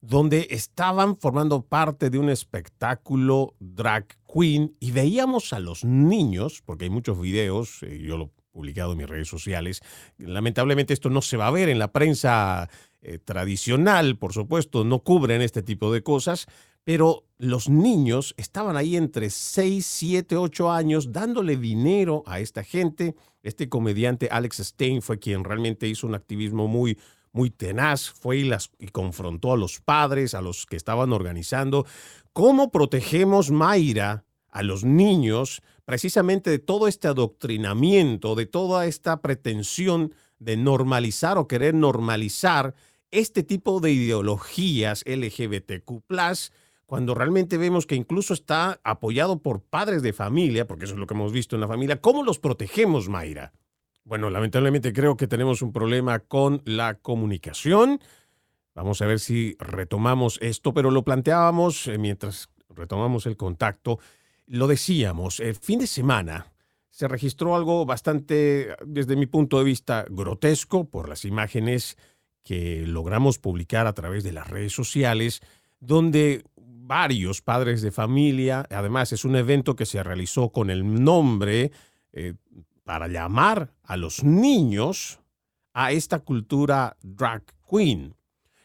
donde estaban formando parte de un espectáculo drag queen y veíamos a los niños, porque hay muchos videos, yo lo publicado en mis redes sociales. Lamentablemente esto no se va a ver en la prensa eh, tradicional, por supuesto, no cubren este tipo de cosas, pero los niños estaban ahí entre 6, 7, 8 años dándole dinero a esta gente. Este comediante Alex Stein fue quien realmente hizo un activismo muy, muy tenaz, fue y, y confrontó a los padres, a los que estaban organizando. ¿Cómo protegemos, Mayra, a los niños precisamente de todo este adoctrinamiento, de toda esta pretensión de normalizar o querer normalizar este tipo de ideologías LGBTQ, cuando realmente vemos que incluso está apoyado por padres de familia, porque eso es lo que hemos visto en la familia. ¿Cómo los protegemos, Mayra? Bueno, lamentablemente creo que tenemos un problema con la comunicación. Vamos a ver si retomamos esto, pero lo planteábamos eh, mientras retomamos el contacto lo decíamos, el fin de semana se registró algo bastante, desde mi punto de vista, grotesco por las imágenes que logramos publicar a través de las redes sociales, donde varios padres de familia, además es un evento que se realizó con el nombre eh, para llamar a los niños a esta cultura drag queen.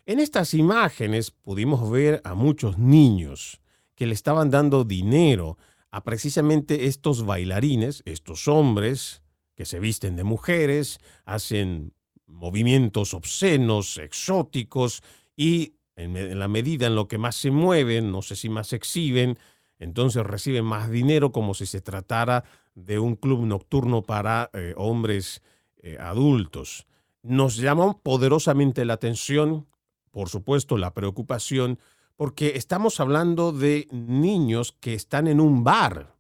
En estas imágenes pudimos ver a muchos niños que le estaban dando dinero a precisamente estos bailarines, estos hombres que se visten de mujeres, hacen movimientos obscenos, exóticos y en, la medida en lo que más se mueven, no sé si más exhiben, entonces reciben más dinero como si se tratara de un club nocturno para eh, hombres eh, adultos. Nos llamó poderosamente la atención, por supuesto, la preocupación porque estamos hablando de niños que están en un bar,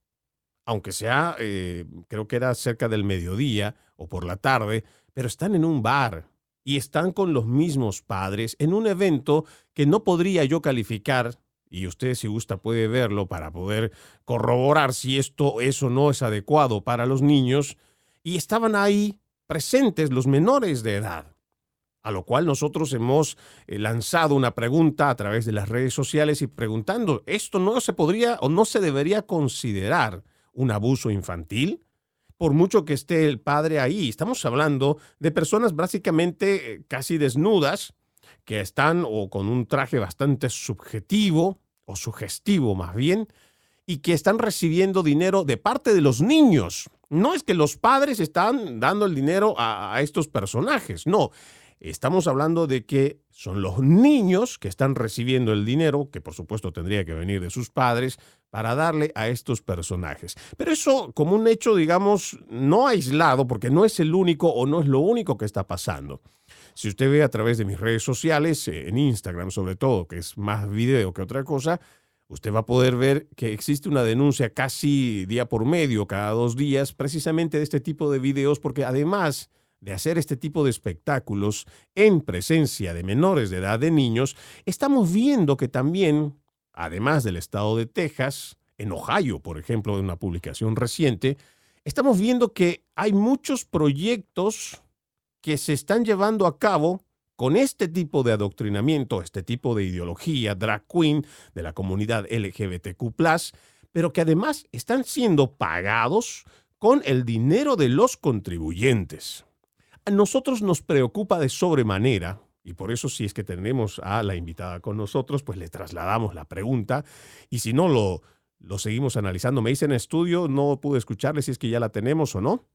aunque sea, eh, creo que era cerca del mediodía o por la tarde, pero están en un bar y están con los mismos padres en un evento que no podría yo calificar, y usted si gusta puede verlo para poder corroborar si esto eso no es adecuado para los niños, y estaban ahí presentes los menores de edad a lo cual nosotros hemos eh, lanzado una pregunta a través de las redes sociales y preguntando, ¿esto no se podría o no se debería considerar un abuso infantil? Por mucho que esté el padre ahí, estamos hablando de personas básicamente eh, casi desnudas, que están o con un traje bastante subjetivo o sugestivo más bien, y que están recibiendo dinero de parte de los niños. No es que los padres están dando el dinero a, a estos personajes, no, Estamos hablando de que son los niños que están recibiendo el dinero, que por supuesto tendría que venir de sus padres, para darle a estos personajes. Pero eso como un hecho, digamos, no aislado, porque no es el único o no es lo único que está pasando. Si usted ve a través de mis redes sociales, eh, en Instagram sobre todo, que es más video que otra cosa, usted va a poder ver que existe una denuncia casi día por medio, cada dos días, precisamente de este tipo de videos, porque además de hacer este tipo de espectáculos en presencia de menores de edad de niños, estamos viendo que también, además del estado de Texas, en Ohio, por ejemplo, en una publicación reciente, estamos viendo que hay muchos proyectos que se están llevando a cabo con este tipo de adoctrinamiento, este tipo de ideología drag queen de la comunidad LGBTQ, pero que además están siendo pagados con el dinero de los contribuyentes. A nosotros nos preocupa de sobremanera, y por eso si es que tenemos a la invitada con nosotros, pues le trasladamos la pregunta, y si no lo, lo seguimos analizando. Me dicen en estudio, no pude escucharle si es que ya la tenemos o no.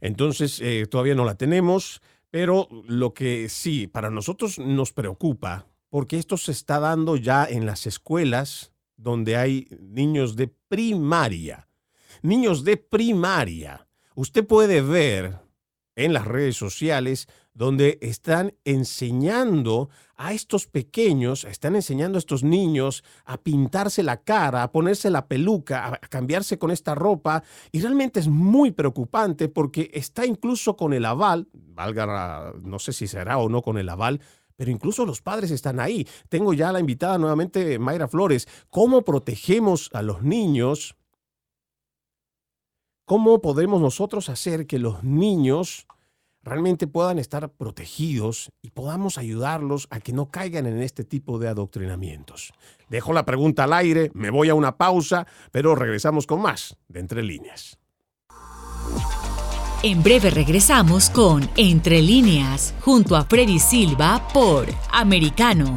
Entonces, eh, todavía no la tenemos. Pero lo que sí, para nosotros nos preocupa, porque esto se está dando ya en las escuelas donde hay niños de primaria. Niños de primaria. Usted puede ver en las redes sociales donde están enseñando a estos pequeños, están enseñando a estos niños a pintarse la cara, a ponerse la peluca, a cambiarse con esta ropa. Y realmente es muy preocupante porque está incluso con el aval, valga, no sé si será o no con el aval, pero incluso los padres están ahí. Tengo ya la invitada nuevamente, Mayra Flores. ¿Cómo protegemos a los niños? ¿Cómo podemos nosotros hacer que los niños realmente puedan estar protegidos y podamos ayudarlos a que no caigan en este tipo de adoctrinamientos. Dejo la pregunta al aire, me voy a una pausa, pero regresamos con más de Entre Líneas. En breve regresamos con Entre Líneas, junto a Freddy Silva por Americano.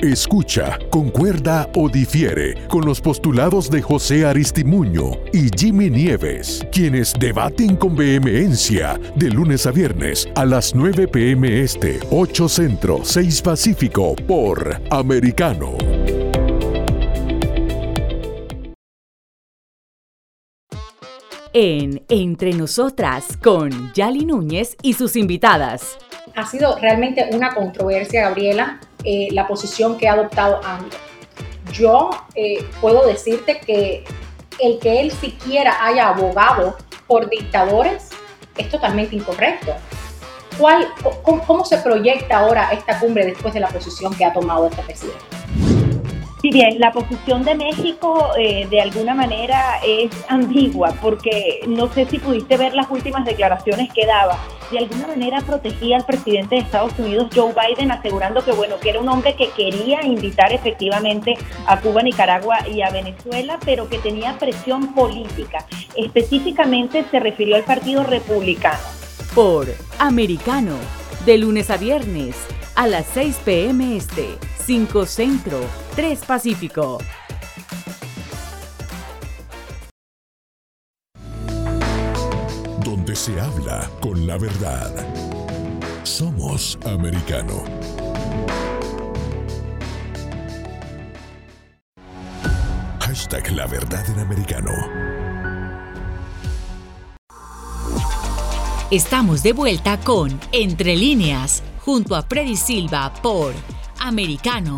Escucha, concuerda o difiere con los postulados de José Aristimuño y Jimmy Nieves, quienes debaten con vehemencia de lunes a viernes a las 9 pm este, 8 Centro, 6 Pacífico por Americano. En Entre Nosotras con Yali Núñez y sus invitadas. Ha sido realmente una controversia, Gabriela, eh, la posición que ha adoptado AMLO. Yo eh, puedo decirte que el que él siquiera haya abogado por dictadores es totalmente incorrecto. ¿cuál, cómo, se proyecta ahora esta cumbre después de la posición que ha tomado este presidente? Sí, bien, la posición de México eh, de alguna manera es ambigua porque no sé si pudiste ver las últimas declaraciones que daba. De alguna manera protegía al presidente de Estados Unidos, Joe Biden, asegurando que bueno, que era un hombre que quería invitar efectivamente a Cuba, Nicaragua y a Venezuela, pero que tenía presión política. Específicamente se refirió al Partido Republicano. Por Americano, de lunes a viernes a las 6 p.m. Este, 5 Centro, 3 Pacífico. Donde se habla con la verdad. Somos americano. Hashtag la verdad en americano. Estamos de vuelta con Entre líneas junto a Freddy Silva por Americano.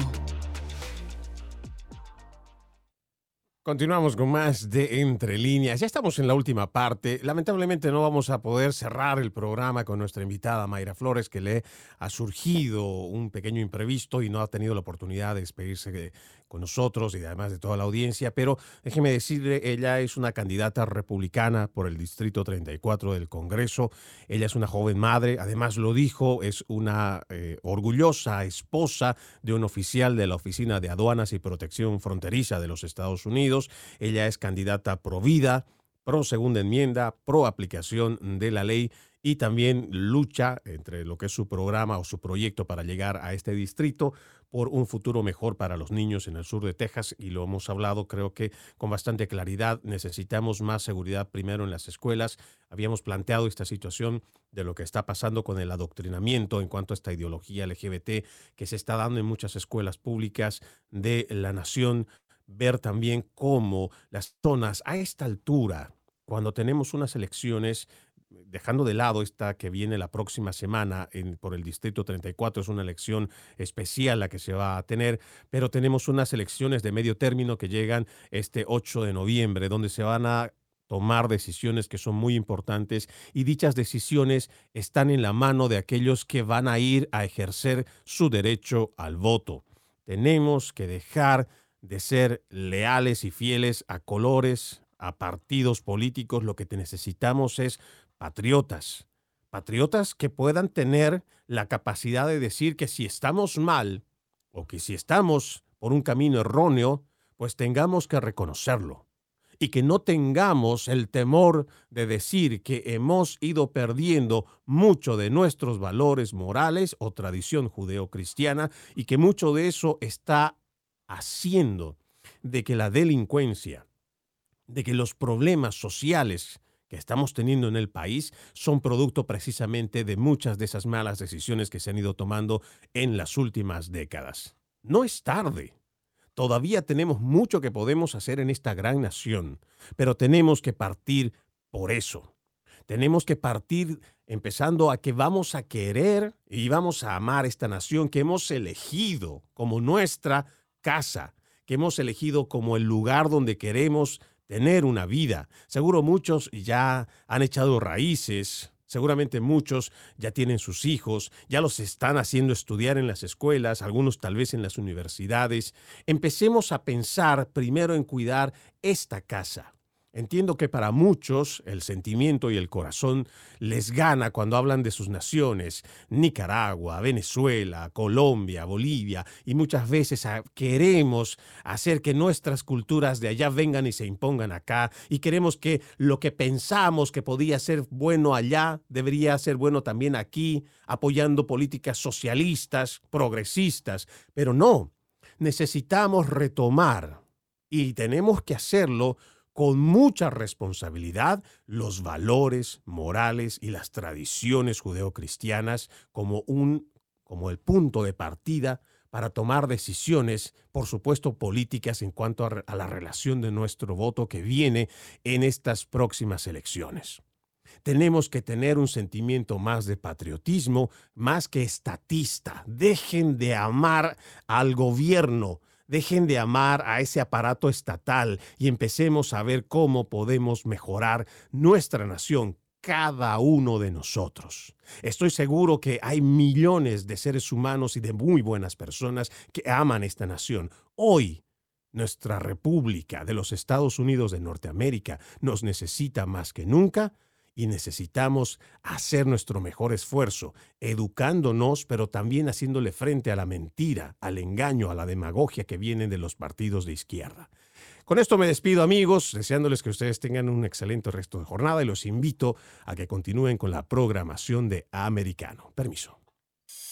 Continuamos con más de Entre líneas. Ya estamos en la última parte. Lamentablemente no vamos a poder cerrar el programa con nuestra invitada Mayra Flores, que le ha surgido un pequeño imprevisto y no ha tenido la oportunidad de despedirse de, con nosotros y además de toda la audiencia, pero déjeme decirle, ella es una candidata republicana por el Distrito 34 del Congreso, ella es una joven madre, además lo dijo, es una eh, orgullosa esposa de un oficial de la Oficina de Aduanas y Protección Fronteriza de los Estados Unidos, ella es candidata pro vida, pro segunda enmienda, pro aplicación de la ley y también lucha entre lo que es su programa o su proyecto para llegar a este distrito por un futuro mejor para los niños en el sur de Texas y lo hemos hablado creo que con bastante claridad. Necesitamos más seguridad primero en las escuelas. Habíamos planteado esta situación de lo que está pasando con el adoctrinamiento en cuanto a esta ideología LGBT que se está dando en muchas escuelas públicas de la nación. Ver también cómo las zonas a esta altura, cuando tenemos unas elecciones dejando de lado esta que viene la próxima semana en, por el Distrito 34, es una elección especial la que se va a tener, pero tenemos unas elecciones de medio término que llegan este 8 de noviembre, donde se van a tomar decisiones que son muy importantes y dichas decisiones están en la mano de aquellos que van a ir a ejercer su derecho al voto. Tenemos que dejar de ser leales y fieles a colores, a partidos políticos, lo que necesitamos es patriotas, patriotas que puedan tener la capacidad de decir que si estamos mal o que si estamos por un camino erróneo, pues tengamos que reconocerlo y que no tengamos el temor de decir que hemos ido perdiendo mucho de nuestros valores morales o tradición judeocristiana y que mucho de eso está haciendo de que la delincuencia, de que los problemas sociales que estamos teniendo en el país son producto precisamente de muchas de esas malas decisiones que se han ido tomando en las últimas décadas. No es tarde. Todavía tenemos mucho que podemos hacer en esta gran nación, pero tenemos que partir por eso. Tenemos que partir empezando a que vamos a querer y vamos a amar esta nación que hemos elegido como nuestra casa, que hemos elegido como el lugar donde queremos tener una vida. Seguro muchos ya han echado raíces, seguramente muchos ya tienen sus hijos, ya los están haciendo estudiar en las escuelas, algunos tal vez en las universidades. Empecemos a pensar primero en cuidar esta casa. Entiendo que para muchos el sentimiento y el corazón les gana cuando hablan de sus naciones, Nicaragua, Venezuela, Colombia, Bolivia, y muchas veces queremos hacer que nuestras culturas de allá vengan y se impongan acá, y queremos que lo que pensamos que podía ser bueno allá debería ser bueno también aquí, apoyando políticas socialistas, progresistas, pero no, necesitamos retomar y tenemos que hacerlo con mucha responsabilidad los valores morales y las tradiciones judeocristianas como un como el punto de partida para tomar decisiones, por supuesto, políticas en cuanto a, a la relación de nuestro voto que viene en estas próximas elecciones. Tenemos que tener un sentimiento más de patriotismo, más que estatista. Dejen de amar al gobierno, Dejen de amar a ese aparato estatal y empecemos a ver cómo podemos mejorar nuestra nación, cada uno de nosotros. Estoy seguro que hay millones de seres humanos y de muy buenas personas que aman esta nación. Hoy, nuestra República de los Estados Unidos de Norteamérica nos necesita más que nunca y necesitamos hacer nuestro mejor esfuerzo, educándonos, pero también haciéndole frente a la mentira, al engaño, a la demagogia que vienen de los partidos de izquierda. Con esto me despido amigos, deseándoles que ustedes tengan un excelente resto de jornada y los invito a que continúen con la programación de Americano. Permiso.